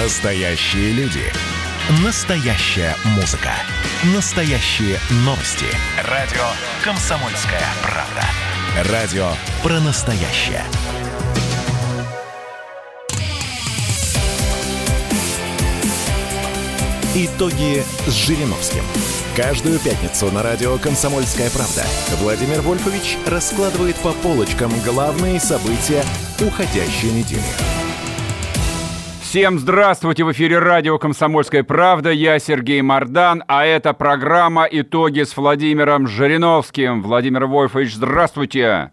Настоящие люди. Настоящая музыка. Настоящие новости. Радио «Комсомольская правда». Радио про настоящее. Итоги с Жириновским. Каждую пятницу на радио «Комсомольская правда» Владимир Вольфович раскладывает по полочкам главные события уходящей недели. Всем здравствуйте! В эфире радио «Комсомольская правда». Я Сергей Мордан, а это программа «Итоги с Владимиром Жириновским». Владимир Вольфович, здравствуйте!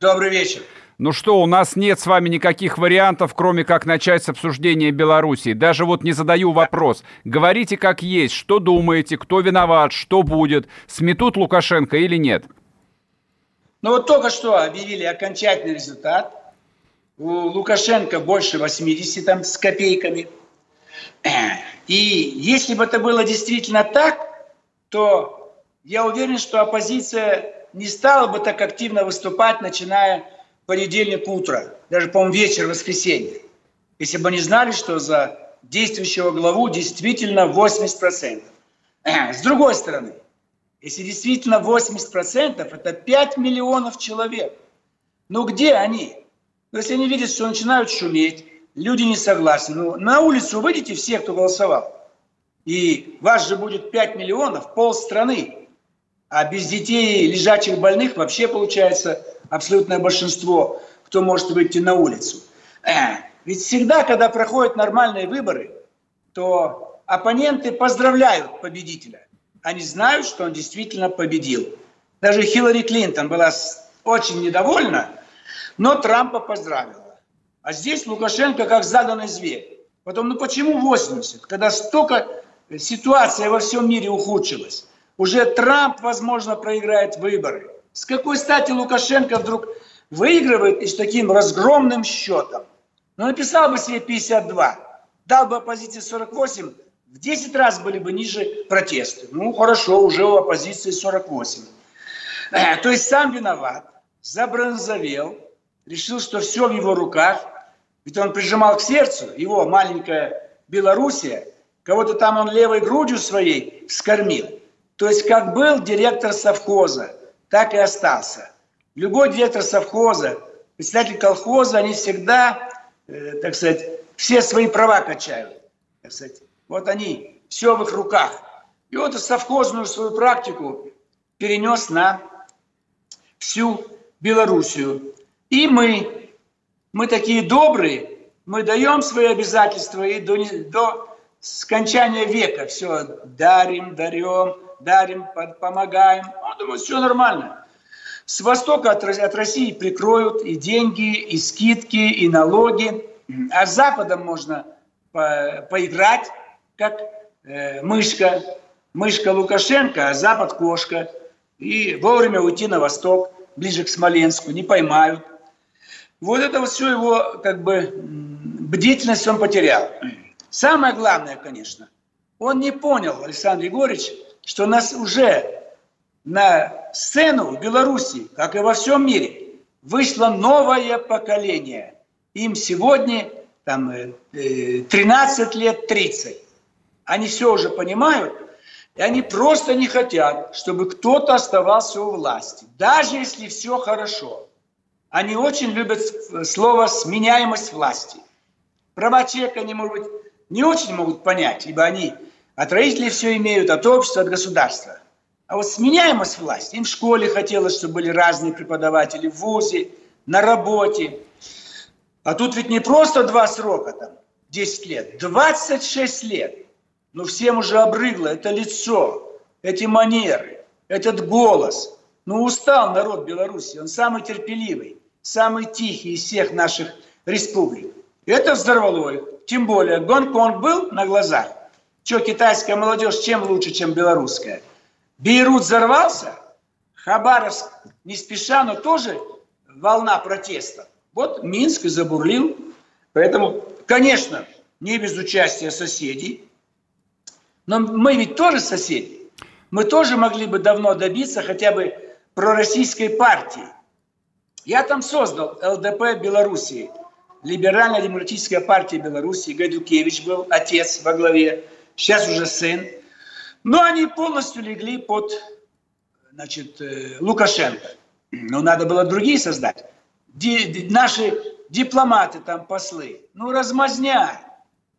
Добрый вечер! Ну что, у нас нет с вами никаких вариантов, кроме как начать с обсуждения Беларуси. Даже вот не задаю вопрос. Говорите как есть, что думаете, кто виноват, что будет, сметут Лукашенко или нет? Ну вот только что объявили окончательный результат. У Лукашенко больше 80 там с копейками. И если бы это было действительно так, то я уверен, что оппозиция не стала бы так активно выступать, начиная понедельник утро, даже, по-моему, вечер воскресенья, если бы они знали, что за действующего главу действительно 80%. С другой стороны, если действительно 80%, это 5 миллионов человек. Ну где они? Ну, если они видят, что начинают шуметь, люди не согласны, ну, на улицу выйдите все, кто голосовал. И вас же будет 5 миллионов, пол страны. А без детей, лежачих больных вообще получается абсолютное большинство, кто может выйти на улицу. Э, ведь всегда, когда проходят нормальные выборы, то оппоненты поздравляют победителя. Они знают, что он действительно победил. Даже Хиллари Клинтон была очень недовольна, но Трампа поздравила. А здесь Лукашенко как заданный зверь. Потом, ну почему 80, когда столько ситуация во всем мире ухудшилась? Уже Трамп, возможно, проиграет выборы. С какой стати Лукашенко вдруг выигрывает и с таким разгромным счетом? Ну, написал бы себе 52, дал бы оппозиции 48, в 10 раз были бы ниже протесты. Ну, хорошо, уже у оппозиции 48. Э, то есть сам виноват, забронзовел, решил, что все в его руках. Ведь он прижимал к сердцу, его маленькая Белоруссия, кого-то там он левой грудью своей скормил. То есть как был директор совхоза, так и остался. Любой директор совхоза, председатель колхоза, они всегда, э, так сказать, все свои права качают. Так сказать. Вот они, все в их руках. И вот совхозную свою практику перенес на всю Белоруссию. И мы, мы такие добрые, мы даем свои обязательства и до, до скончания века все дарим, дарем, дарим, помогаем. Он думает, все нормально. С востока от, от России прикроют и деньги, и скидки, и налоги. А с Западом можно по, поиграть, как э, мышка. Мышка Лукашенко, а Запад кошка. И вовремя уйти на восток, ближе к Смоленску, не поймают. Вот это вот все его, как бы, бдительность он потерял. Самое главное, конечно, он не понял, Александр Егорович, что нас уже на сцену в Беларуси, как и во всем мире, вышло новое поколение. Им сегодня там, 13 э, лет, 30. Они все уже понимают, и они просто не хотят, чтобы кто-то оставался у власти, даже если все хорошо. Они очень любят слово «сменяемость власти». Права человека они, может быть, не очень могут понять, ибо они от родителей все имеют, от общества, от государства. А вот сменяемость власти. Им в школе хотелось, чтобы были разные преподаватели, в ВУЗе, на работе. А тут ведь не просто два срока, там, 10 лет, 26 лет. Ну, всем уже обрыгло это лицо, эти манеры, этот голос. Ну, устал народ Беларуси, он самый терпеливый, самый тихий из всех наших республик. Это взорвало их. Тем более, Гонконг был на глазах. Что китайская молодежь чем лучше, чем белорусская? Бейрут взорвался, Хабаровск не спеша, но тоже волна протеста. Вот Минск и забурлил. Поэтому, конечно, не без участия соседей. Но мы ведь тоже соседи. Мы тоже могли бы давно добиться хотя бы пророссийской партии. Я там создал ЛДП Белоруссии. либерально-демократическая партия Беларуси, Гайдукевич был отец во главе, сейчас уже сын. Но они полностью легли под значит, э, Лукашенко. Но надо было другие создать. Ди, наши дипломаты там, послы, ну размазня.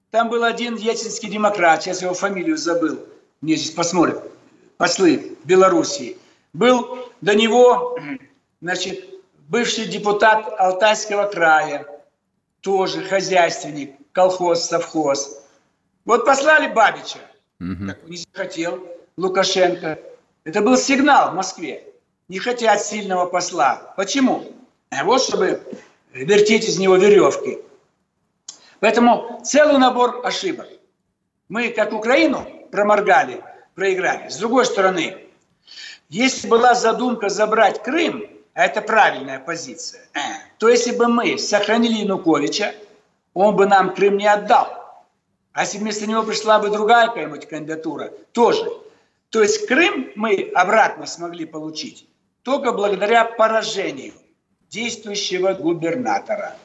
Там был один ельцинский демократ, сейчас его фамилию забыл, мне здесь посмотрят, послы Белоруссии. Был до него, значит, бывший депутат Алтайского края, тоже хозяйственник, колхоз, совхоз. Вот послали Бабича, угу. так не захотел Лукашенко. Это был сигнал в Москве. Не хотят сильного посла. Почему? Вот чтобы вертеть из него веревки. Поэтому целый набор ошибок. Мы, как Украину, проморгали, проиграли. С другой стороны, если была задумка забрать Крым, а это правильная позиция, то если бы мы сохранили Януковича, он бы нам Крым не отдал. А если вместо него пришла бы другая какая-нибудь кандидатура, тоже. То есть Крым мы обратно смогли получить только благодаря поражению действующего губернатора.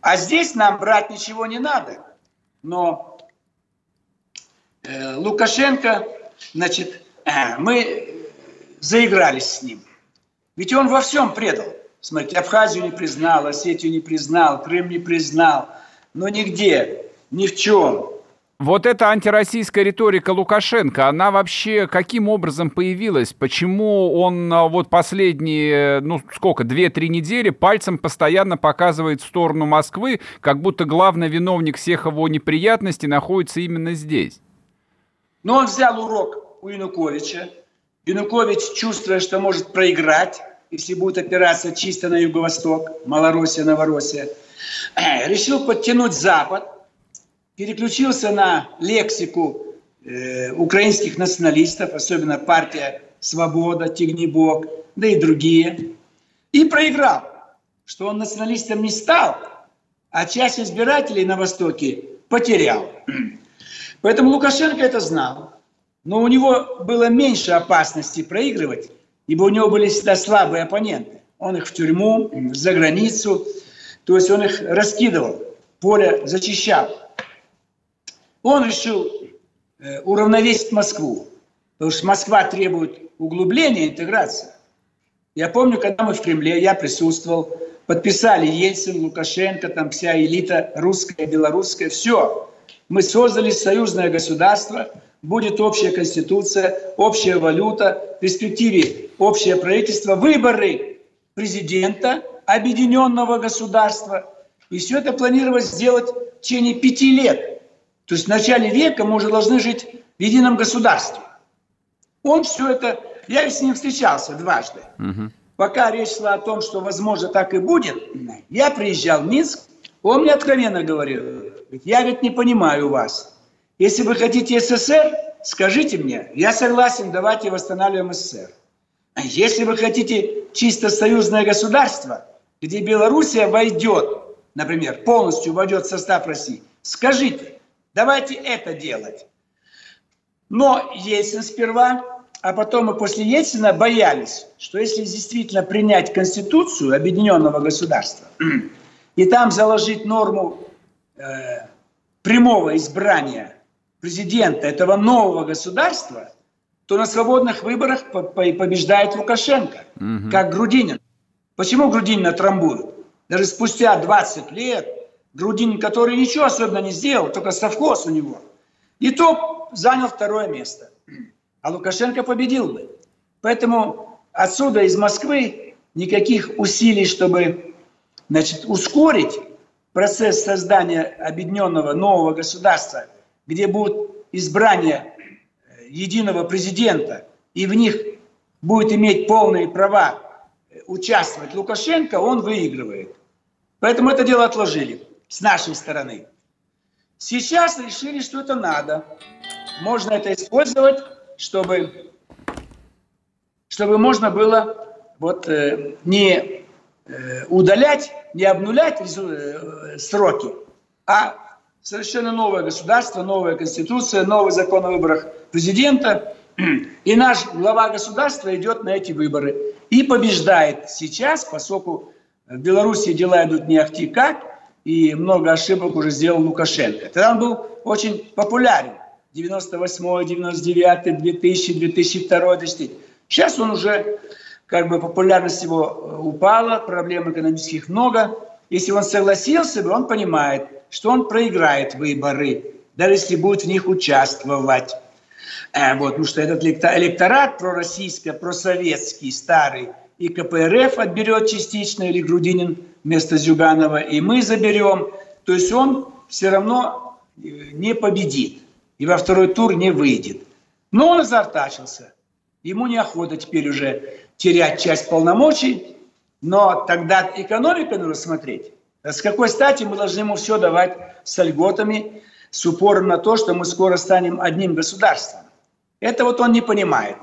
А здесь нам брать ничего не надо. Но э, Лукашенко, значит, э, мы заигрались с ним. Ведь он во всем предал. Смотрите, Абхазию не признал, Осетию не признал, Крым не признал. Но нигде, ни в чем вот эта антироссийская риторика Лукашенко, она вообще каким образом появилась? Почему он а, вот последние, ну сколько, две-три недели пальцем постоянно показывает в сторону Москвы, как будто главный виновник всех его неприятностей находится именно здесь? Ну, он взял урок у Януковича. Янукович, чувствуя, что может проиграть, если будет опираться чисто на Юго-Восток, Малороссия, Новороссия, решил подтянуть Запад – переключился на лексику э, украинских националистов, особенно партия «Свобода», «Тигнебок», да и другие, и проиграл, что он националистом не стал, а часть избирателей на Востоке потерял. Поэтому Лукашенко это знал, но у него было меньше опасности проигрывать, ибо у него были всегда слабые оппоненты. Он их в тюрьму, за границу, то есть он их раскидывал, поле зачищал он решил э, уравновесить Москву, потому что Москва требует углубления интеграции. Я помню, когда мы в Кремле, я присутствовал, подписали Ельцин, Лукашенко, там вся элита русская, белорусская, все. Мы создали союзное государство, будет общая конституция, общая валюта, в перспективе общее правительство, выборы президента объединенного государства. И все это планировалось сделать в течение пяти лет – то есть в начале века мы уже должны жить в едином государстве. Он все это... Я с ним встречался дважды. Угу. Пока речь шла о том, что, возможно, так и будет, я приезжал в Минск, он мне откровенно говорил, я, говорит, не понимаю вас. Если вы хотите СССР, скажите мне, я согласен, давайте восстанавливаем СССР. А если вы хотите чисто союзное государство, где Белоруссия войдет, например, полностью войдет в состав России, скажите, Давайте это делать. Но Ельцин сперва, а потом и после Ельцина боялись, что если действительно принять Конституцию Объединенного государства и там заложить норму э, прямого избрания президента этого нового государства, то на свободных выборах побеждает Лукашенко, угу. как Грудинин. Почему Грудинина трамбуют? Даже спустя 20 лет Грудин, который ничего особенно не сделал, только совхоз у него. И то занял второе место. А Лукашенко победил бы. Поэтому отсюда, из Москвы, никаких усилий, чтобы значит, ускорить процесс создания объединенного нового государства, где будет избрание э, единого президента, и в них будет иметь полные права э, участвовать Лукашенко, он выигрывает. Поэтому это дело отложили с нашей стороны. Сейчас решили, что это надо. Можно это использовать, чтобы, чтобы можно было вот, э, не э, удалять, не обнулять э, сроки, а совершенно новое государство, новая конституция, новый закон о выборах президента. И наш глава государства идет на эти выборы и побеждает сейчас, поскольку в Беларуси дела идут не ахти как, и много ошибок уже сделал Лукашенко. Тогда он был очень популярен. 98, 99, 2000, 2002, 2003. Сейчас он уже, как бы популярность его э, упала, проблем экономических много. Если он согласился бы, он понимает, что он проиграет выборы, даже если будет в них участвовать. Э, вот, потому что этот электорат пророссийский, просоветский, старый, и КПРФ отберет частично, или Грудинин вместо Зюганова, и мы заберем. То есть он все равно э, не победит и во второй тур не выйдет. Но он заортачился. Ему неохота теперь уже терять часть полномочий, но тогда экономика нужно смотреть. С какой стати мы должны ему все давать с льготами, с упором на то, что мы скоро станем одним государством. Это вот он не понимает.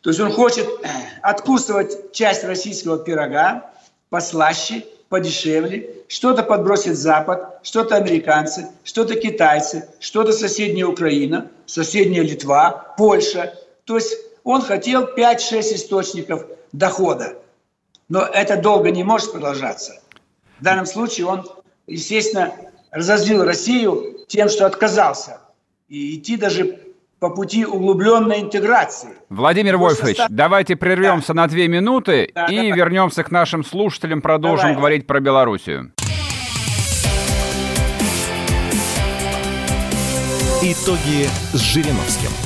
То есть он хочет э, откусывать часть российского пирога послаще, подешевле, что-то подбросит Запад, что-то американцы, что-то китайцы, что-то соседняя Украина, соседняя Литва, Польша. То есть он хотел 5-6 источников дохода. Но это долго не может продолжаться. В данном случае он, естественно, разозлил Россию тем, что отказался и идти даже по пути углубленной интеграции. Владимир Вольфович, состав... давайте прервемся да. на две минуты да, и да, вернемся к нашим слушателям, продолжим Давай. говорить про Белоруссию. Итоги с Жириновским.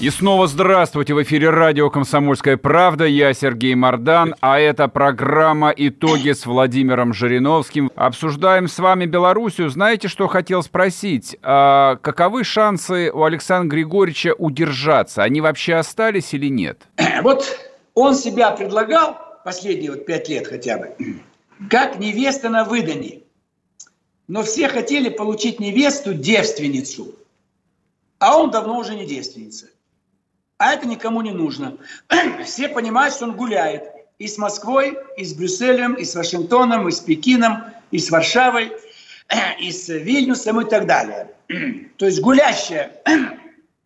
И снова здравствуйте! В эфире радио «Комсомольская правда». Я Сергей Мордан, а это программа «Итоги» с Владимиром Жириновским. Обсуждаем с вами Белоруссию. Знаете, что хотел спросить? А каковы шансы у Александра Григорьевича удержаться? Они вообще остались или нет? Вот он себя предлагал последние вот пять лет хотя бы, как невеста на выдании. Но все хотели получить невесту девственницу, а он давно уже не девственница. А это никому не нужно. Все понимают, что он гуляет и с Москвой, и с Брюсселем, и с Вашингтоном, и с Пекином, и с Варшавой, и с Вильнюсом и так далее. То есть гулящая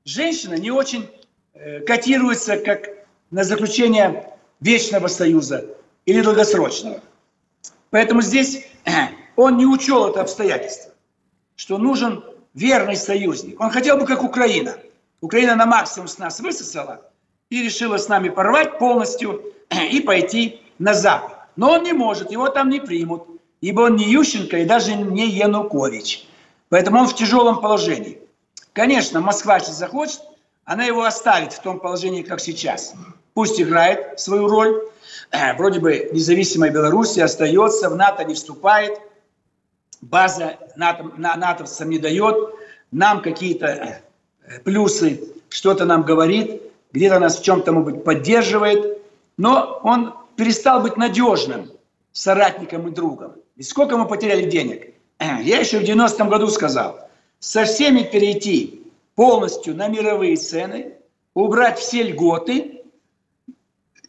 женщина не очень э, котируется как на заключение вечного союза или долгосрочного. Поэтому здесь он не учел это обстоятельство, что нужен верный союзник. Он хотел бы, как Украина – Украина на максимум с нас высосала и решила с нами порвать полностью и пойти на Запад. Но он не может, его там не примут, ибо он не Ющенко и даже не Янукович. Поэтому он в тяжелом положении. Конечно, Москва, если захочет, она его оставит в том положении, как сейчас. Пусть играет свою роль. Вроде бы независимая Беларусь остается, в НАТО не вступает, база НАТО, натовцам не дает, нам какие-то плюсы, что-то нам говорит, где-то нас в чем-то, может быть, поддерживает, но он перестал быть надежным соратником и другом. И сколько мы потеряли денег? Я еще в 90-м году сказал, со всеми перейти полностью на мировые цены, убрать все льготы,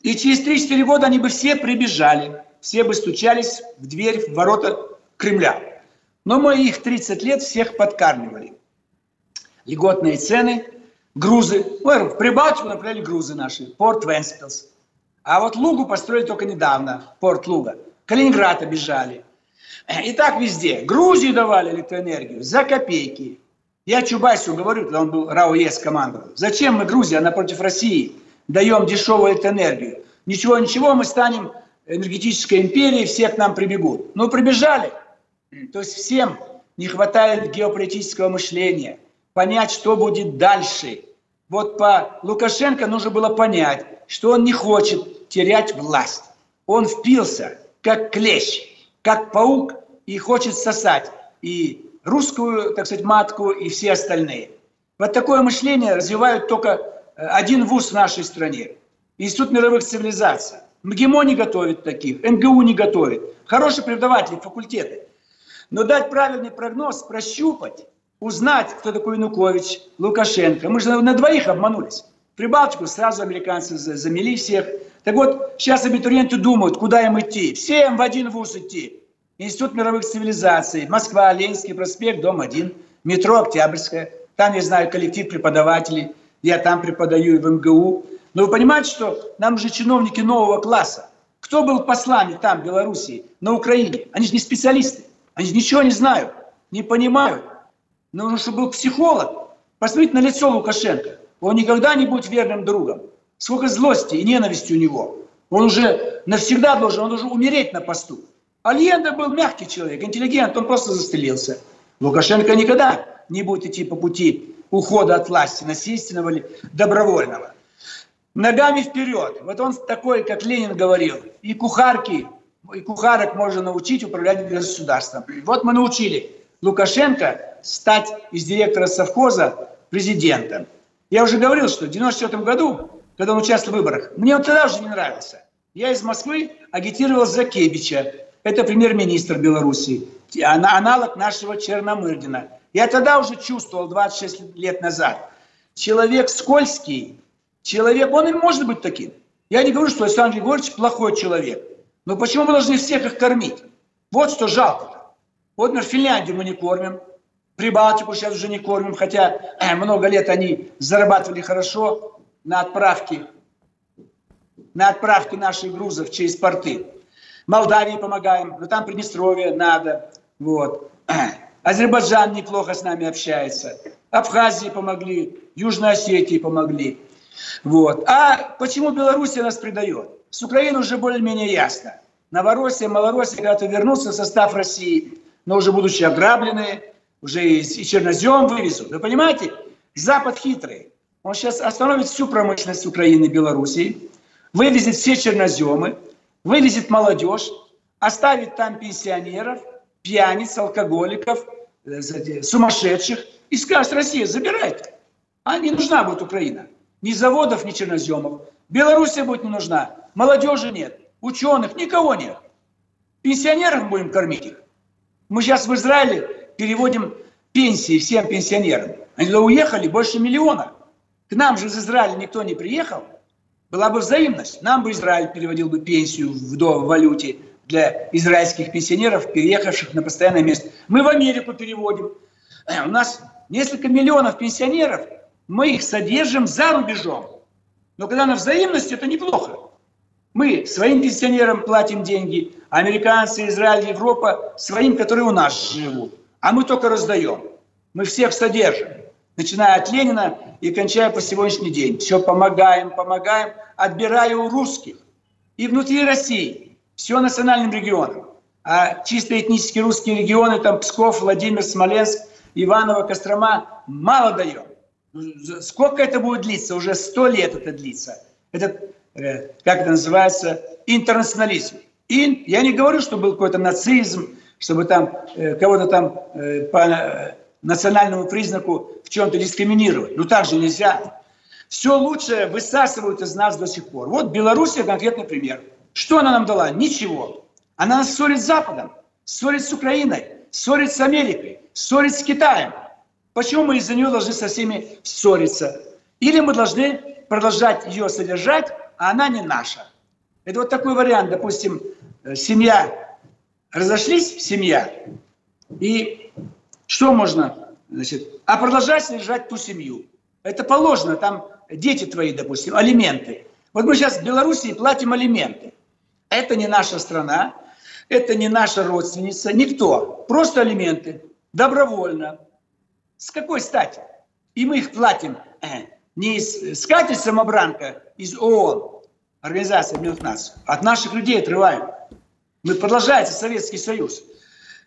и через 3-4 года они бы все прибежали, все бы стучались в дверь, в ворота Кремля. Но мы их 30 лет всех подкармливали льготные цены, грузы. Ну, в Прибалтику направили грузы наши, порт Венспилс. А вот Лугу построили только недавно, порт Луга. Калининград обижали. И так везде. Грузии давали электроэнергию за копейки. Я Чубайсу говорю, когда он был РАОЕС командовал. Зачем мы, Грузия, напротив России, даем дешевую электроэнергию? Ничего-ничего, мы станем энергетической империей, все к нам прибегут. Ну, прибежали. То есть всем не хватает геополитического мышления понять, что будет дальше. Вот по Лукашенко нужно было понять, что он не хочет терять власть. Он впился как клещ, как паук, и хочет сосать и русскую, так сказать, матку, и все остальные. Вот такое мышление развивают только э, один вуз в нашей стране. Институт мировых цивилизаций. МГИМО не готовит таких, МГУ не готовит. Хорошие преподаватели, факультеты. Но дать правильный прогноз, прощупать, узнать, кто такой Янукович, Лукашенко. Мы же на двоих обманулись. Прибалтику сразу американцы замели всех. Так вот, сейчас абитуриенты думают, куда им идти. Всем в один вуз идти. Институт мировых цивилизаций, Москва, Ленинский проспект, дом 1, метро Октябрьская. Там, я знаю, коллектив преподавателей. Я там преподаю и в МГУ. Но вы понимаете, что нам же чиновники нового класса. Кто был послами там, в Белоруссии, на Украине? Они же не специалисты. Они же ничего не знают, не понимают. Нужно, чтобы был психолог. Посмотрите на лицо Лукашенко. Он никогда не будет верным другом. Сколько злости и ненависти у него. Он уже навсегда должен, он должен умереть на посту. Альенда был мягкий человек, интеллигент, он просто застрелился. Лукашенко никогда не будет идти по пути ухода от власти, насильственного или добровольного. Ногами вперед. Вот он такой, как Ленин говорил, и кухарки, и кухарок можно научить управлять государством. Вот мы научили Лукашенко стать из директора совхоза президентом. Я уже говорил, что в 1994 году, когда он участвовал в выборах, мне он тогда уже не нравился. Я из Москвы агитировал за Кебича. Это премьер-министр Беларуси, аналог нашего Черномырдина. Я тогда уже чувствовал, 26 лет назад, человек скользкий, человек, он и может быть таким. Я не говорю, что Александр Григорьевич плохой человек. Но почему мы должны всех их кормить? Вот что жалко. Вот, например, Финляндию мы не кормим, Прибалтику сейчас уже не кормим, хотя э, много лет они зарабатывали хорошо на отправке, на отправке наших грузов через порты. Молдавии помогаем, но там Приднестровье надо. Вот. Азербайджан неплохо с нами общается. Абхазии помогли, Южной Осетии помогли. Вот. А почему Беларусь нас предает? С Украины уже более-менее ясно. Новороссия, Малороссия когда-то вернутся в состав России, но уже будучи ограбленные, уже и, и чернозем вывезут. Вы понимаете? Запад хитрый. Он сейчас остановит всю промышленность Украины и Белоруссии, вывезет все черноземы, вывезет молодежь, оставит там пенсионеров, пьяниц, алкоголиков, э, сумасшедших и скажет, Россия, забирайте. А не нужна будет Украина. Ни заводов, ни черноземов. Белоруссия будет не нужна. Молодежи нет. Ученых, никого нет. Пенсионеров будем кормить их. Мы сейчас в Израиле переводим пенсии всем пенсионерам. Они туда уехали больше миллиона. К нам же из Израиля никто не приехал. Была бы взаимность. Нам бы Израиль переводил бы пенсию в, до, валюте для израильских пенсионеров, переехавших на постоянное место. Мы в Америку переводим. Э, у нас несколько миллионов пенсионеров, мы их содержим за рубежом. Но когда на взаимности, это неплохо. Мы своим пенсионерам платим деньги, американцы, Израиль, Европа своим, которые у нас живут а мы только раздаем. Мы всех содержим, начиная от Ленина и кончая по сегодняшний день. Все помогаем, помогаем, отбирая у русских. И внутри России, все национальным регионам. А чисто этнические русские регионы, там Псков, Владимир, Смоленск, Иваново, Кострома, мало даем. Сколько это будет длиться? Уже сто лет это длится. Это, э, как это называется, интернационализм. И я не говорю, что был какой-то нацизм, чтобы там э, кого-то там э, по э, национальному признаку в чем-то дискриминировать. Ну так же нельзя. Все лучшее высасывают из нас до сих пор. Вот Белоруссия конкретный пример. Что она нам дала? Ничего. Она нас ссорит с Западом, ссорит с Украиной, ссорит с Америкой, ссорит с Китаем. Почему мы из-за нее должны со всеми ссориться? Или мы должны продолжать ее содержать, а она не наша. Это вот такой вариант, допустим, семья разошлись, семья, и что можно, значит, а продолжать содержать ту семью. Это положено, там дети твои, допустим, алименты. Вот мы сейчас в Белоруссии платим алименты. Это не наша страна, это не наша родственница, никто. Просто алименты, добровольно. С какой стати? И мы их платим э, не из скатерть самобранка, из ООН, Организации Объединенных Наций, от наших людей отрываем. Мы продолжается Советский Союз,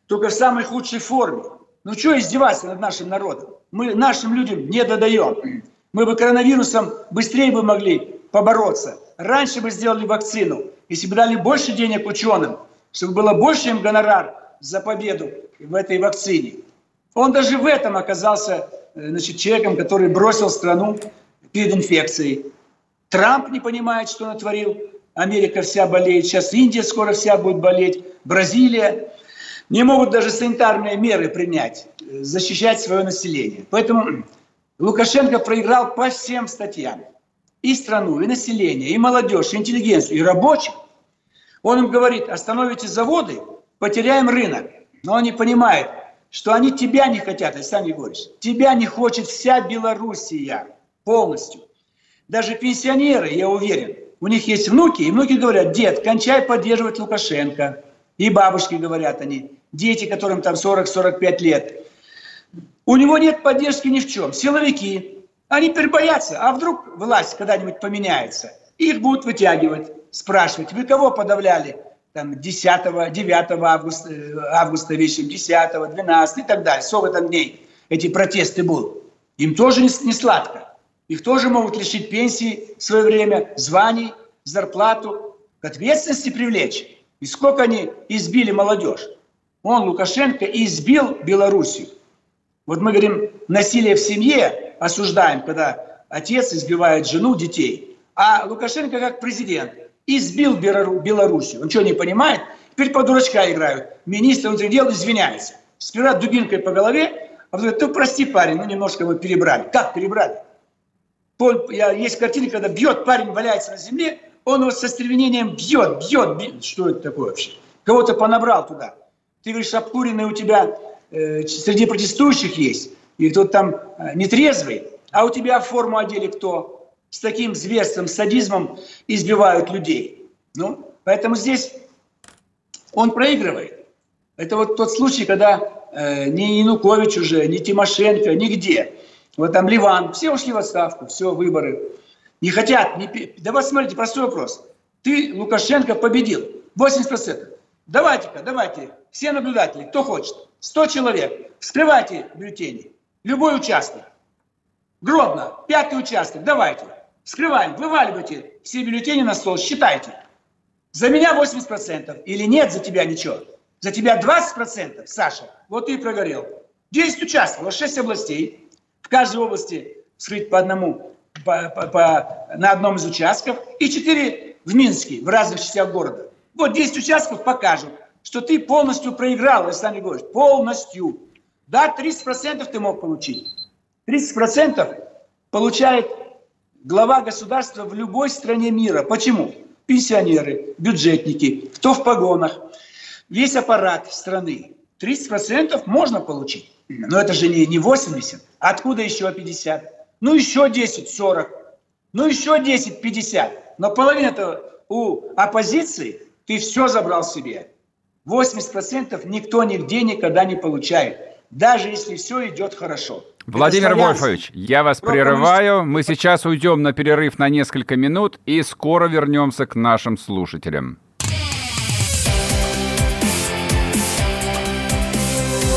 только в самой худшей форме. Ну что издеваться над нашим народом? Мы нашим людям не додаем. Мы бы коронавирусом быстрее бы могли побороться. Раньше бы сделали вакцину, если бы дали больше денег ученым, чтобы было больше им гонорар за победу в этой вакцине. Он даже в этом оказался э, значит, человеком, который бросил страну перед инфекцией. Трамп не понимает, что натворил. Америка вся болеет. Сейчас Индия скоро вся будет болеть. Бразилия. Не могут даже санитарные меры принять, э, защищать свое население. Поэтому Лукашенко проиграл по всем статьям. И страну, и население, и молодежь, и интеллигенцию, и рабочих. Он им говорит, остановите заводы, потеряем рынок. Но он не понимает, что они тебя не хотят, Александр Егорович. Тебя не хочет вся Белоруссия полностью. Даже пенсионеры, я уверен, у них есть внуки, и внуки говорят, дед, кончай поддерживать Лукашенко. И бабушки говорят они, дети, которым там 40-45 лет. У него нет поддержки ни в чем. Силовики, они теперь боятся, а вдруг власть когда-нибудь поменяется. Их будут вытягивать, спрашивать, вы кого подавляли? Там 10, 9 августа, августа вечером, 10, 12 и так далее. Сколько там дней эти протесты будут. Им тоже не сладко. Их тоже могут лишить пенсии в свое время, званий, зарплату, к ответственности привлечь. И сколько они избили молодежь. Он, Лукашенко, избил Белоруссию. Вот мы говорим, насилие в семье осуждаем, когда отец избивает жену, детей. А Лукашенко как президент избил Белоруссию. Он что, не понимает? Теперь по дурачка играют. Министр внутренних дел извиняется. Сперва дубинкой по голове, а потом говорит, ну прости, парень, ну немножко мы перебрали. Как перебрали? Есть картина, когда бьет, парень валяется на земле, он его со стервенением бьет, бьет, бьет. Что это такое вообще? Кого-то понабрал туда. Ты говоришь, обкуренный у тебя э, среди протестующих есть, и кто-то там э, нетрезвый, а у тебя форму одели кто? С таким зверством, садизмом избивают людей. Ну, поэтому здесь он проигрывает. Это вот тот случай, когда э, ни Янукович уже, ни Тимошенко, нигде вот там Ливан, все ушли в отставку, все, выборы. Не хотят. Не... Да смотрите, простой вопрос. Ты, Лукашенко, победил. 80%. Давайте-ка, давайте, все наблюдатели, кто хочет, 100 человек, вскрывайте бюллетени. Любой участок. Гродно, пятый участок, давайте. Вскрываем, вываливайте все бюллетени на стол, считайте. За меня 80%. Или нет за тебя ничего? За тебя 20%, Саша. Вот ты и прогорел. 10 участков, 6 областей в каждой области вскрыть по одному по, по, по, на одном из участков и четыре в Минске, в разных частях города. Вот 10 участков покажут, что ты полностью проиграл, Александр Григорьевич, полностью. Да, 30% ты мог получить. 30% получает глава государства в любой стране мира. Почему? Пенсионеры, бюджетники, кто в погонах, весь аппарат страны. 30% можно получить. Но это же не, не 80. Откуда еще 50? Ну еще 10, 40. Ну еще 10, 50. Но половина-то у оппозиции ты все забрал себе. 80% никто нигде никогда не получает. Даже если все идет хорошо. Владимир Вольфович, я вас прерываю. Мы сейчас уйдем на перерыв на несколько минут и скоро вернемся к нашим слушателям.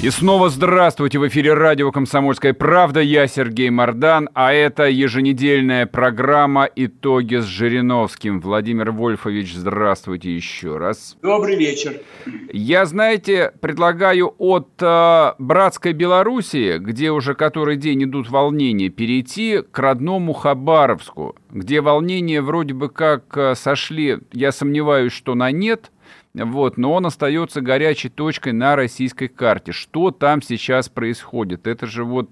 И снова здравствуйте! В эфире радио «Комсомольская правда». Я Сергей Мордан, а это еженедельная программа «Итоги с Жириновским». Владимир Вольфович, здравствуйте еще раз. Добрый вечер. Я, знаете, предлагаю от э, братской Белоруссии, где уже который день идут волнения, перейти к родному Хабаровску, где волнения вроде бы как э, сошли, я сомневаюсь, что на нет – вот, но он остается горячей точкой на российской карте. Что там сейчас происходит? Это же вот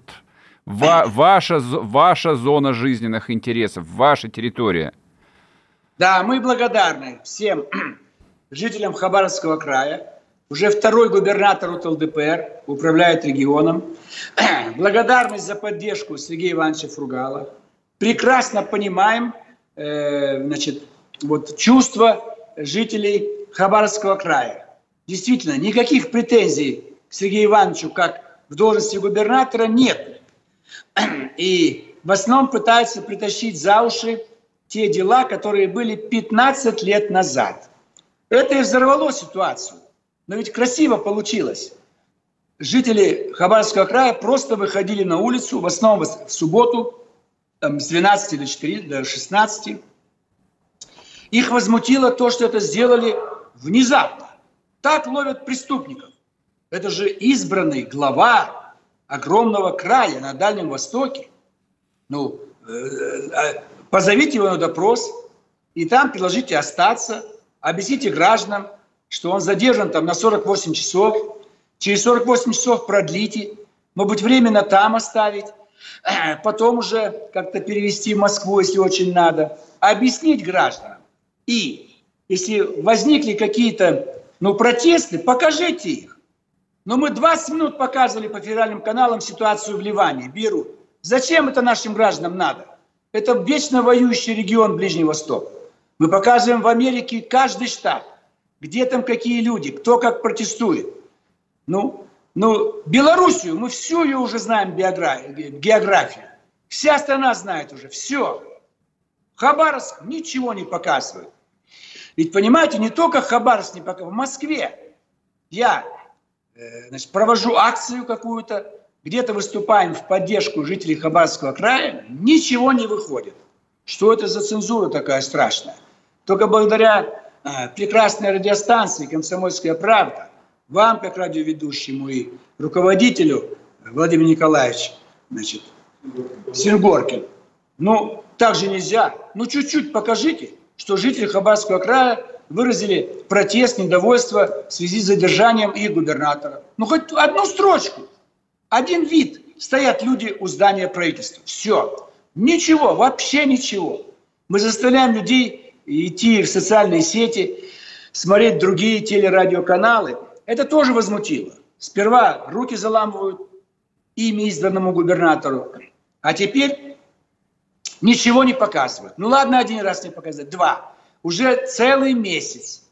ва ваша, ваша зона жизненных интересов, ваша территория. Да, мы благодарны всем жителям Хабаровского края, уже второй губернатор от ЛДПР, управляет регионом. Благодарность за поддержку Сергея Ивановича Фругала. Прекрасно понимаем э, значит, вот, чувства жителей Хабаровского края. Действительно, никаких претензий к Сергею Ивановичу как в должности губернатора нет. И в основном пытаются притащить за уши те дела, которые были 15 лет назад. Это и взорвало ситуацию. Но ведь красиво получилось. Жители Хабаровского края просто выходили на улицу, в основном в субботу, там, с 12 до 4, до 16. Их возмутило то, что это сделали внезапно. Так ловят преступников. Это же избранный глава огромного края на Дальнем Востоке. Ну, э, э, позовите его на допрос, и там предложите остаться, объясните гражданам, что он задержан там на 48 часов, через 48 часов продлите, может быть, временно там оставить, потом уже как-то перевести в Москву, если очень надо, объяснить гражданам. И если возникли какие-то ну, протесты, покажите их. Но мы 20 минут показывали по федеральным каналам ситуацию в Ливане, Берут. Зачем это нашим гражданам надо? Это вечно воюющий регион Ближний Восток. Мы показываем в Америке каждый штат, где там какие люди, кто как протестует. Ну, ну, Белоруссию, мы всю ее уже знаем географию. Вся страна знает уже, все. Хабаровск ничего не показывает. Ведь, понимаете, не только Хабаровск не показывает, в Москве я э, значит, провожу акцию какую-то, где-то выступаем в поддержку жителей Хабаровского края, ничего не выходит. Что это за цензура такая страшная? Только благодаря э, прекрасной радиостанции «Комсомольская правда», вам, как радиоведущему и руководителю, Владимир Николаевич, значит, Сергоркин, ну, так же нельзя. Ну, чуть-чуть покажите, что жители Хабаровского края выразили протест, недовольство в связи с задержанием их губернатора. Ну, хоть одну строчку – один вид. Стоят люди у здания правительства. Все. Ничего, вообще ничего. Мы заставляем людей идти в социальные сети, смотреть другие телерадиоканалы. Это тоже возмутило. Сперва руки заламывают ими избранному губернатору, а теперь ничего не показывают. Ну ладно, один раз не показать, два. Уже целый месяц,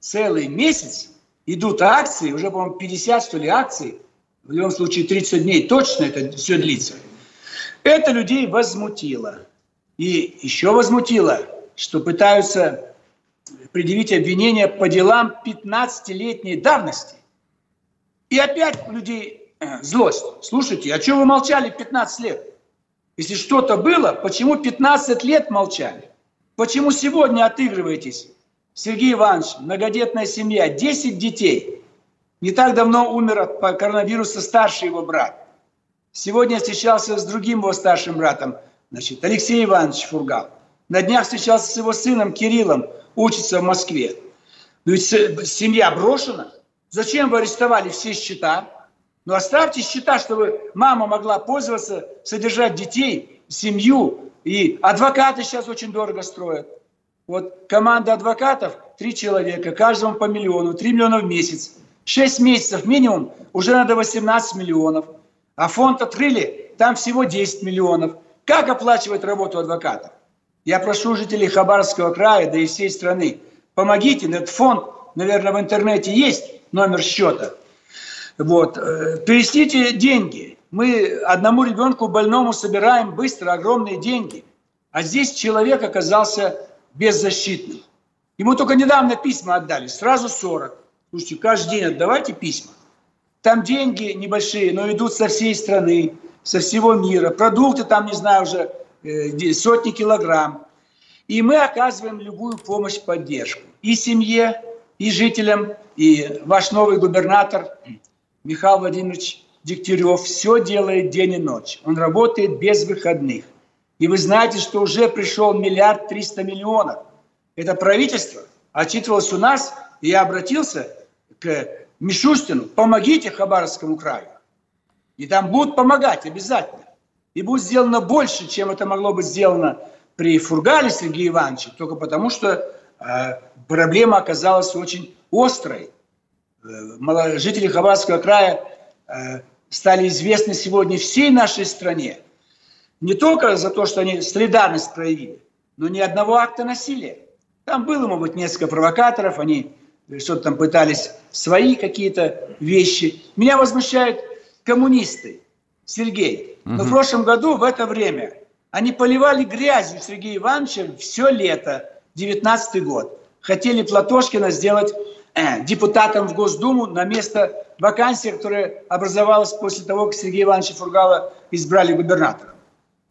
целый месяц идут акции, уже, по-моему, 50, что ли, акций в любом случае 30 дней точно это все длится, это людей возмутило. И еще возмутило, что пытаются предъявить обвинения по делам 15-летней давности. И опять людей э, злость. Слушайте, а что вы молчали 15 лет? Если что-то было, почему 15 лет молчали? Почему сегодня отыгрываетесь? Сергей Иванович, многодетная семья, 10 детей – не так давно умер от коронавируса старший его брат. Сегодня встречался с другим его старшим братом, значит, Алексей Иванович Фургал. На днях встречался с его сыном Кириллом, учится в Москве. Ну ведь семья брошена. Зачем вы арестовали все счета? Ну оставьте счета, чтобы мама могла пользоваться, содержать детей, семью. И адвокаты сейчас очень дорого строят. Вот команда адвокатов, три человека, каждому по миллиону, три миллиона в месяц. 6 месяцев минимум, уже надо 18 миллионов. А фонд открыли, там всего 10 миллионов. Как оплачивать работу адвоката? Я прошу жителей Хабаровского края, да и всей страны, помогите, этот фонд, наверное, в интернете есть номер счета. Вот, э, перевестите деньги. Мы одному ребенку больному собираем быстро огромные деньги. А здесь человек оказался беззащитным. Ему только недавно письма отдали, сразу 40. Слушайте, каждый день отдавайте письма. Там деньги небольшие, но идут со всей страны, со всего мира. Продукты там, не знаю, уже э, сотни килограмм. И мы оказываем любую помощь, поддержку. И семье, и жителям, и ваш новый губернатор Михаил Владимирович Дегтярев все делает день и ночь. Он работает без выходных. И вы знаете, что уже пришел миллиард триста миллионов. Это правительство отчитывалось у нас, и я обратился к Мишустину, помогите Хабаровскому краю. И там будут помогать обязательно. И будет сделано больше, чем это могло быть сделано при Фургале Сергея Ивановича, только потому что э, проблема оказалась очень острой. Э, жители Хабаровского края э, стали известны сегодня всей нашей стране. Не только за то, что они солидарность проявили, но ни одного акта насилия. Там было, может быть, несколько провокаторов, они что-то там пытались свои какие-то вещи. Меня возмущают коммунисты, Сергей. Но в прошлом году в это время они поливали грязью Сергея Ивановича все лето, 19 год. Хотели Платошкина сделать э, депутатом в Госдуму на место вакансии, которая образовалась после того, как Сергея Ивановича Фургала избрали губернатором.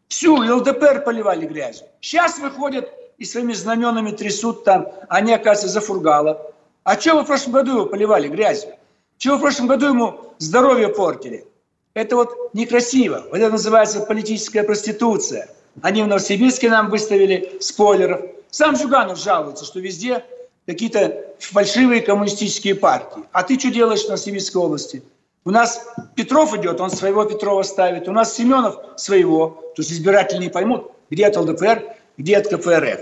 Всю ЛДПР поливали грязью. Сейчас выходят и своими знаменами трясут там, они, оказывается, за Фургала. А что вы в прошлом году его поливали грязью? Чего в прошлом году ему здоровье портили? Это вот некрасиво. Вот это называется политическая проституция. Они в Новосибирске нам выставили спойлеров. Сам Жуганов жалуется, что везде какие-то фальшивые коммунистические партии. А ты что делаешь в Новосибирской области? У нас Петров идет, он своего Петрова ставит. У нас Семенов своего. То есть избиратели не поймут, где от ЛДПР, где от КПРФ.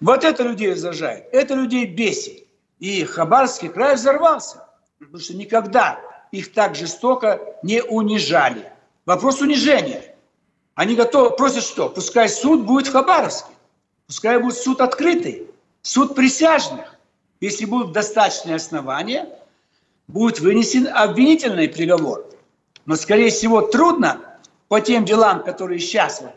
Вот это людей раздражает. Это людей бесит. И Хабаровский край взорвался. Потому что никогда их так жестоко не унижали. Вопрос унижения. Они готовы, просят что? Пускай суд будет в Хабаровске. Пускай будет суд открытый, суд присяжных. Если будут достаточные основания, будет вынесен обвинительный приговор. Но, скорее всего, трудно по тем делам, которые сейчас вот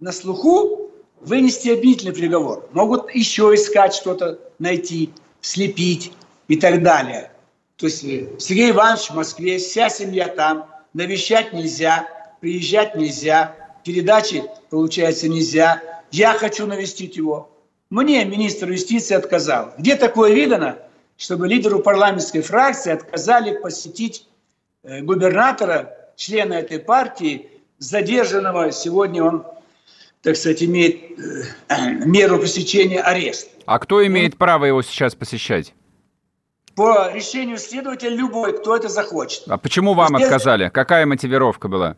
на слуху, вынести обвинительный приговор. Могут еще искать что-то, найти, слепить и так далее. То есть э, Сергей Иванович в Москве, вся семья там, навещать нельзя, приезжать нельзя, передачи, получается, нельзя. Я хочу навестить его. Мне министр юстиции отказал. Где такое видано, чтобы лидеру парламентской фракции отказали посетить э, губернатора, члена этой партии, задержанного сегодня он, так сказать, имеет э, меру посещения ареста. А кто имеет он... право его сейчас посещать? по решению следователя любой, кто это захочет. А почему вам След... отказали? Какая мотивировка была?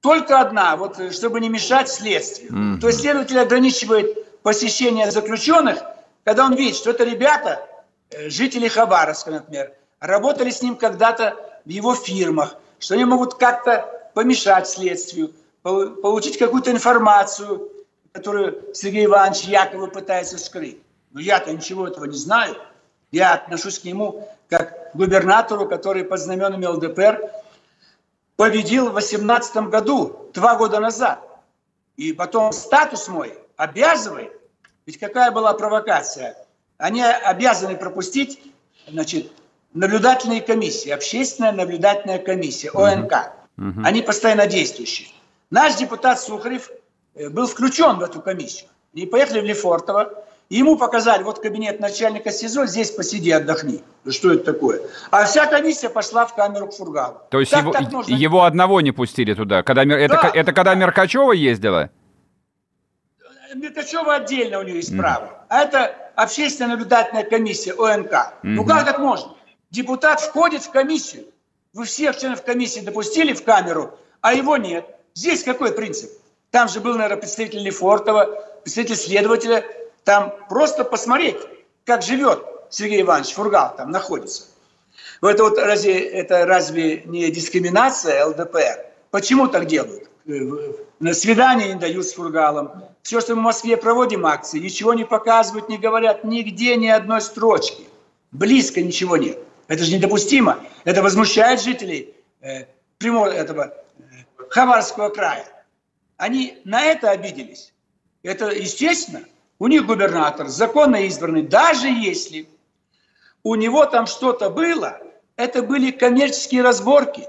Только одна, вот э, чтобы не мешать следствию. Mm-hmm. То есть следователь ограничивает посещение заключенных, когда он видит, что это ребята, э, жители Хабаровска, например, работали с ним когда-то в его фирмах, что они могут как-то помешать следствию, получить какую-то информацию, которую Сергей Иванович якобы пытается скрыть. Но я-то ничего этого не знаю. Я отношусь к нему как к губернатору, который под знаменами ЛДПР победил в 2018 году, два года назад. И потом статус мой обязывает, ведь какая была провокация? Они обязаны пропустить значит, наблюдательные комиссии, общественная наблюдательная комиссия, ОНК. Угу. Они постоянно действующие. Наш депутат Сухарев э, был включен в эту комиссию. Они поехали в Лефортово, Ему показали, вот кабинет начальника СИЗО, здесь посиди, отдохни. Что это такое? А вся комиссия пошла в камеру к Фургалу. То есть так, его, так нужно... его одного не пустили туда? Когда, да. это, это когда Меркачева ездила? Меркачева отдельно у нее есть mm. право. А это общественная наблюдательная комиссия ОНК. Mm-hmm. Ну как так можно? Депутат входит в комиссию. Вы всех членов комиссии допустили в камеру, а его нет. Здесь какой принцип? Там же был, наверное, представитель Лефортова, представитель следователя – там просто посмотреть, как живет Сергей Иванович Фургал, там находится. Это вот разве, это разве не дискриминация ЛДПР? Почему так делают? Э, на свидание не дают с Фургалом. Все, что мы в Москве проводим акции, ничего не показывают, не говорят, нигде ни одной строчки. Близко ничего нет. Это же недопустимо. Это возмущает жителей э, прямого этого э, Хабаровского края. Они на это обиделись. Это естественно. У них губернатор законно избранный, даже если у него там что-то было, это были коммерческие разборки.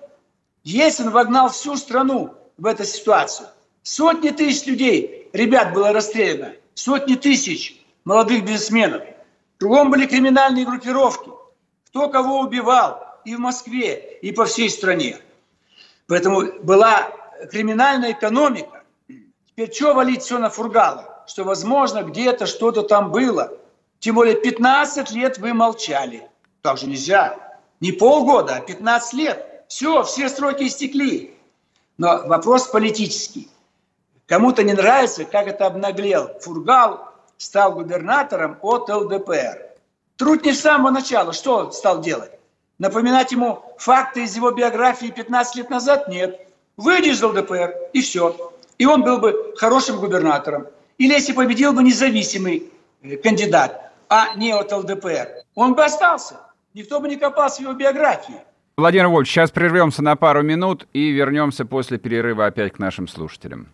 Он вогнал всю страну в эту ситуацию, сотни тысяч людей, ребят было расстреляно, сотни тысяч молодых бизнесменов. Кругом были криминальные группировки. Кто кого убивал и в Москве, и по всей стране. Поэтому была криминальная экономика. Теперь что валить все на Фургала? что, возможно, где-то что-то там было. Тем более 15 лет вы молчали. Так же нельзя. Не полгода, а 15 лет. Все, все сроки истекли. Но вопрос политический. Кому-то не нравится, как это обнаглел. Фургал стал губернатором от ЛДПР. Труд не с самого начала. Что стал делать? Напоминать ему факты из его биографии 15 лет назад? Нет. Выйди из ЛДПР, и все. И он был бы хорошим губернатором. Или если победил бы независимый э, кандидат, а не от ЛДПР, он бы остался. Никто бы не копался в его биографии. Владимир Вольфович, сейчас прервемся на пару минут и вернемся после перерыва опять к нашим слушателям.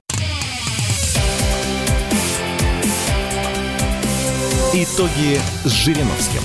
Итоги с Жириновским.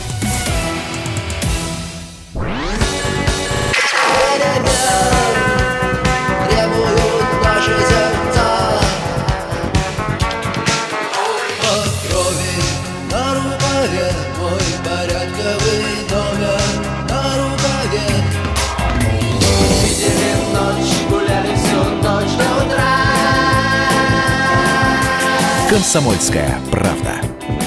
«Комсомольская правда».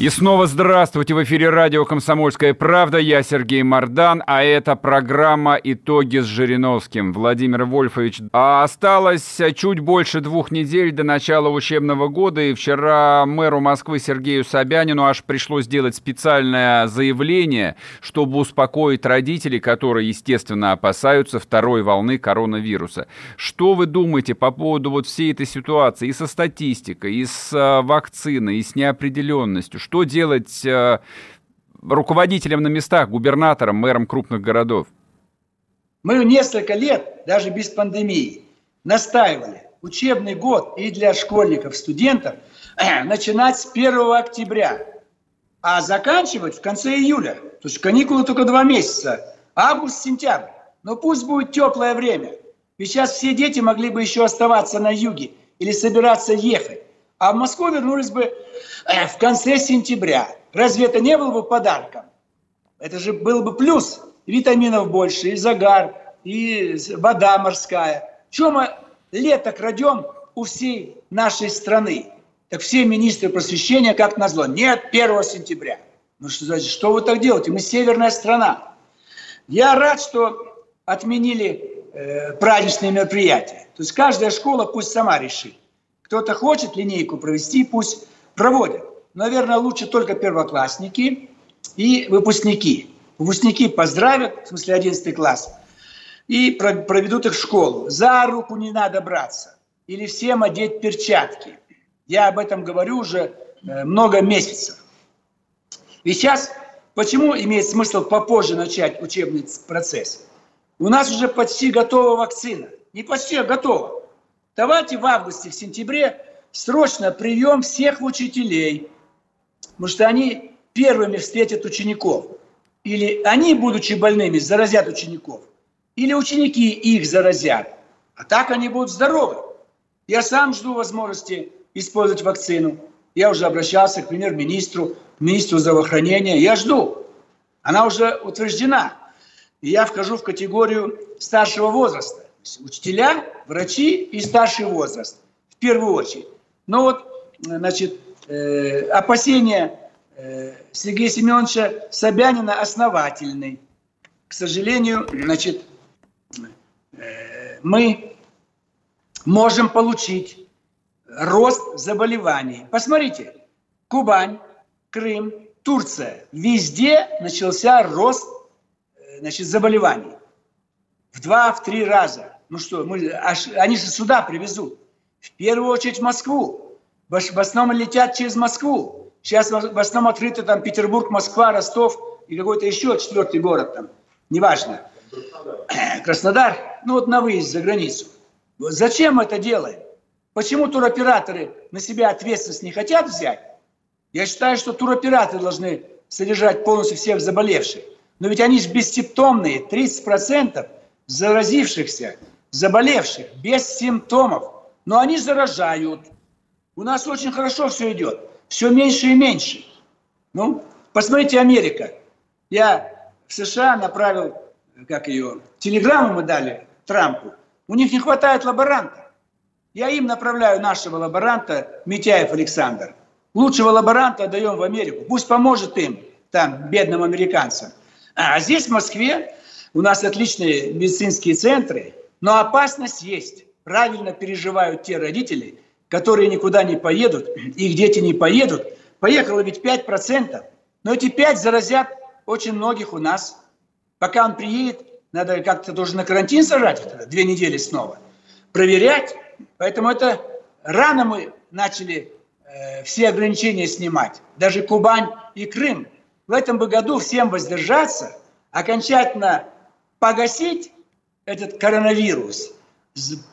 И снова здравствуйте! В эфире радио «Комсомольская правда». Я Сергей Мордан, а это программа «Итоги с Жириновским». Владимир Вольфович, а осталось чуть больше двух недель до начала учебного года, и вчера мэру Москвы Сергею Собянину аж пришлось сделать специальное заявление, чтобы успокоить родителей, которые, естественно, опасаются второй волны коронавируса. Что вы думаете по поводу вот всей этой ситуации и со статистикой, и с а, вакциной, и с неопределенностью? Что делать э, руководителям на местах, губернаторам, мэрам крупных городов? Мы несколько лет, даже без пандемии, настаивали учебный год и для школьников, студентов начинать с 1 октября, а заканчивать в конце июля. То есть каникулы только два месяца. Август-сентябрь. Но пусть будет теплое время. Ведь сейчас все дети могли бы еще оставаться на юге или собираться ехать. А в Москву вернулись бы э, в конце сентября. Разве это не было бы подарком? Это же был бы плюс. Витаминов больше, и загар, и вода морская. Чем мы лето крадем у всей нашей страны? Так все министры просвещения, как назло, нет 1 сентября. Ну что значит, что вы так делаете? Мы северная страна. Я рад, что отменили э, праздничные мероприятия. То есть каждая школа пусть сама решит. Кто-то хочет линейку провести, пусть проводят. Наверное, лучше только первоклассники и выпускники. Выпускники поздравят, в смысле 11 класс, и проведут их в школу. За руку не надо браться. Или всем одеть перчатки. Я об этом говорю уже э, много месяцев. И сейчас, почему имеет смысл попозже начать учебный процесс? У нас уже почти готова вакцина. Не почти, а готова. Давайте в августе, в сентябре срочно прием всех учителей, потому что они первыми встретят учеников. Или они, будучи больными, заразят учеников, или ученики их заразят. А так они будут здоровы. Я сам жду возможности использовать вакцину. Я уже обращался к премьер-министру, к министру здравоохранения. Я жду. Она уже утверждена. И я вхожу в категорию старшего возраста учителя, врачи и старший возраст в первую очередь. Но вот, значит, э, опасения э, Сергея Семеновича Собянина основательны. К сожалению, значит, э, мы можем получить рост заболеваний. Посмотрите, Кубань, Крым, Турция. Везде начался рост э, значит, заболеваний в два, в три раза. Ну что, мы, аж, они же сюда привезут. В первую очередь в Москву. В, основном летят через Москву. Сейчас в, основном открыты там Петербург, Москва, Ростов и какой-то еще четвертый город там. Неважно. Краснодар. Ну вот на выезд за границу. Зачем мы это делаем? Почему туроператоры на себя ответственность не хотят взять? Я считаю, что туроператоры должны содержать полностью всех заболевших. Но ведь они же бессимптомные, 30% заразившихся, заболевших, без симптомов. Но они заражают. У нас очень хорошо все идет. Все меньше и меньше. Ну, посмотрите, Америка. Я в США направил, как ее, телеграмму мы дали Трампу. У них не хватает лаборанта. Я им направляю нашего лаборанта Митяев Александр. Лучшего лаборанта отдаем в Америку. Пусть поможет им, там, бедным американцам. А здесь, в Москве, у нас отличные медицинские центры, но опасность есть. Правильно переживают те родители, которые никуда не поедут, их дети не поедут. Поехало ведь 5%, но эти 5 заразят очень многих у нас. Пока он приедет, надо как-то тоже на карантин сажать, две недели снова, проверять. Поэтому это рано мы начали э, все ограничения снимать. Даже Кубань и Крым. В этом бы году всем воздержаться, окончательно погасить этот коронавирус,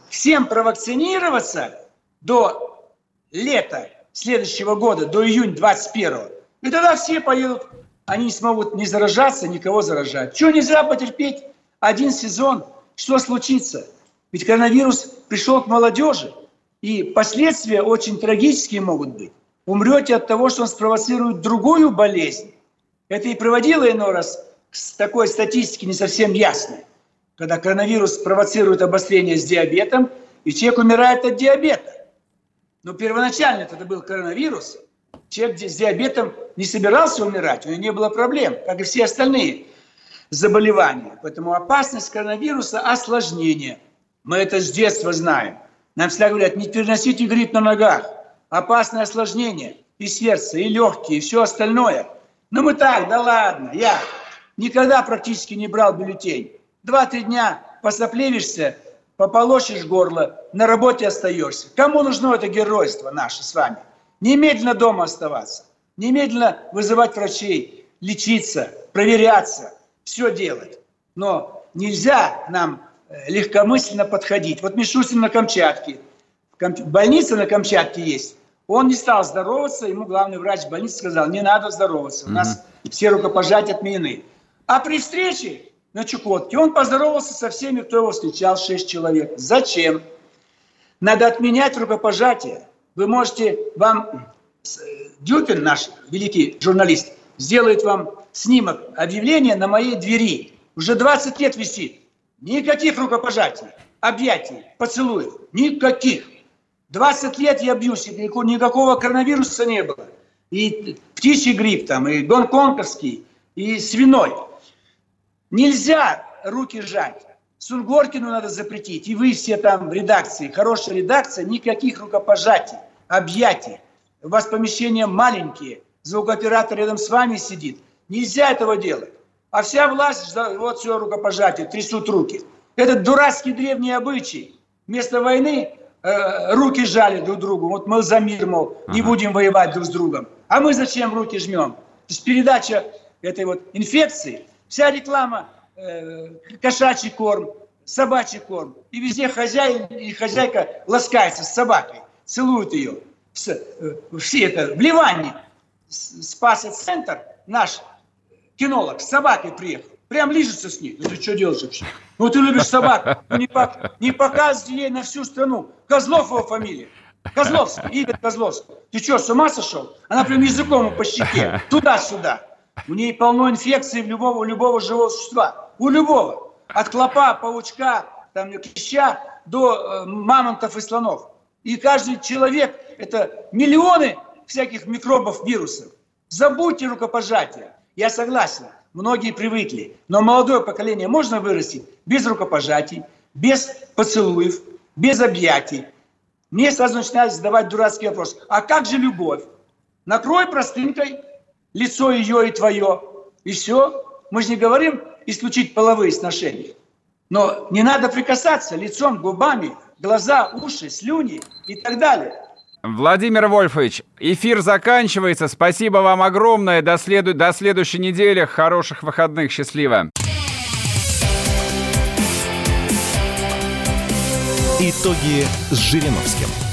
всем провакцинироваться до лета следующего года, до июня 21 и тогда все поедут, они не смогут не заражаться, никого заражать. Чего нельзя потерпеть? один сезон, что случится? Ведь коронавирус пришел к молодежи, и последствия очень трагические могут быть. Умрете от того, что он спровоцирует другую болезнь. Это и приводило иной раз к такой статистике не совсем ясной. Когда коронавирус провоцирует обострение с диабетом, и человек умирает от диабета. Но первоначально это был коронавирус. Человек с диабетом не собирался умирать, у него не было проблем, как и все остальные заболевания. Поэтому опасность коронавируса – осложнение. Мы это с детства знаем. Нам всегда говорят, не переносите грипп на ногах. Опасное осложнение. И сердце, и легкие, и все остальное. Но мы так, да ладно, я никогда практически не брал бюллетень. Два-три дня посоплевишься, пополощешь горло, на работе остаешься. Кому нужно это геройство наше с вами? Немедленно дома оставаться, немедленно вызывать врачей, лечиться, проверяться все делать. Но нельзя нам э, легкомысленно подходить. Вот Мишустин на Камчатке. Больница на Камчатке есть. Он не стал здороваться, ему главный врач больницы сказал, не надо здороваться, у нас все рукопожатия отменены. А при встрече на Чукотке он поздоровался со всеми, кто его встречал, шесть человек. Зачем? Надо отменять рукопожатие. Вы можете, вам э, Дюпин, наш великий журналист, сделает вам снимок объявления на моей двери. Уже 20 лет висит. Никаких рукопожатий, объятий, поцелуев. Никаких. 20 лет я бьюсь, никакого коронавируса не было. И птичий грипп там, и гонконгский, и свиной. Нельзя руки сжать. Сунгоркину надо запретить. И вы все там в редакции, хорошая редакция, никаких рукопожатий, объятий. У вас помещения маленькие, звукооператор рядом с вами сидит. Нельзя этого делать. А вся власть, вот все рукопожатие, трясут руки. Этот дурацкий древний обычай. Вместо войны э, руки жали друг другу. Вот мы за мир, мол, не ага. будем воевать друг с другом. А мы зачем руки жмем? То есть передача этой вот инфекции, вся реклама, э, кошачий корм, собачий корм. И везде хозяин и хозяйка ласкается с собакой, целуют ее. Э, все это в Ливане. Спаса-центр наш кинолог с собакой приехал. Прям лижется с ней. Ну ты что делаешь вообще? Ну ты любишь собак. Ну, не, по, не показывай ей на всю страну. Козлов его фамилия. Козловский, Игорь Козловский. Ты что, с ума сошел? Она прям языком по щеке. Туда-сюда. У ней полно инфекций любого, любого живого существа. У любого. От клопа, паучка, там, клеща до э, мамонтов и слонов. И каждый человек – это миллионы всяких микробов, вирусов. Забудьте рукопожатие. Я согласен, многие привыкли. Но молодое поколение можно вырастить без рукопожатий, без поцелуев, без объятий. Мне сразу начинают задавать дурацкий вопрос. А как же любовь? Накрой простынкой лицо ее и твое. И все. Мы же не говорим исключить половые сношения. Но не надо прикасаться лицом, губами, глаза, уши, слюни и так далее. Владимир Вольфович, эфир заканчивается. Спасибо вам огромное. До, следу... До следующей недели. Хороших выходных. Счастливо. Итоги с Жириновским.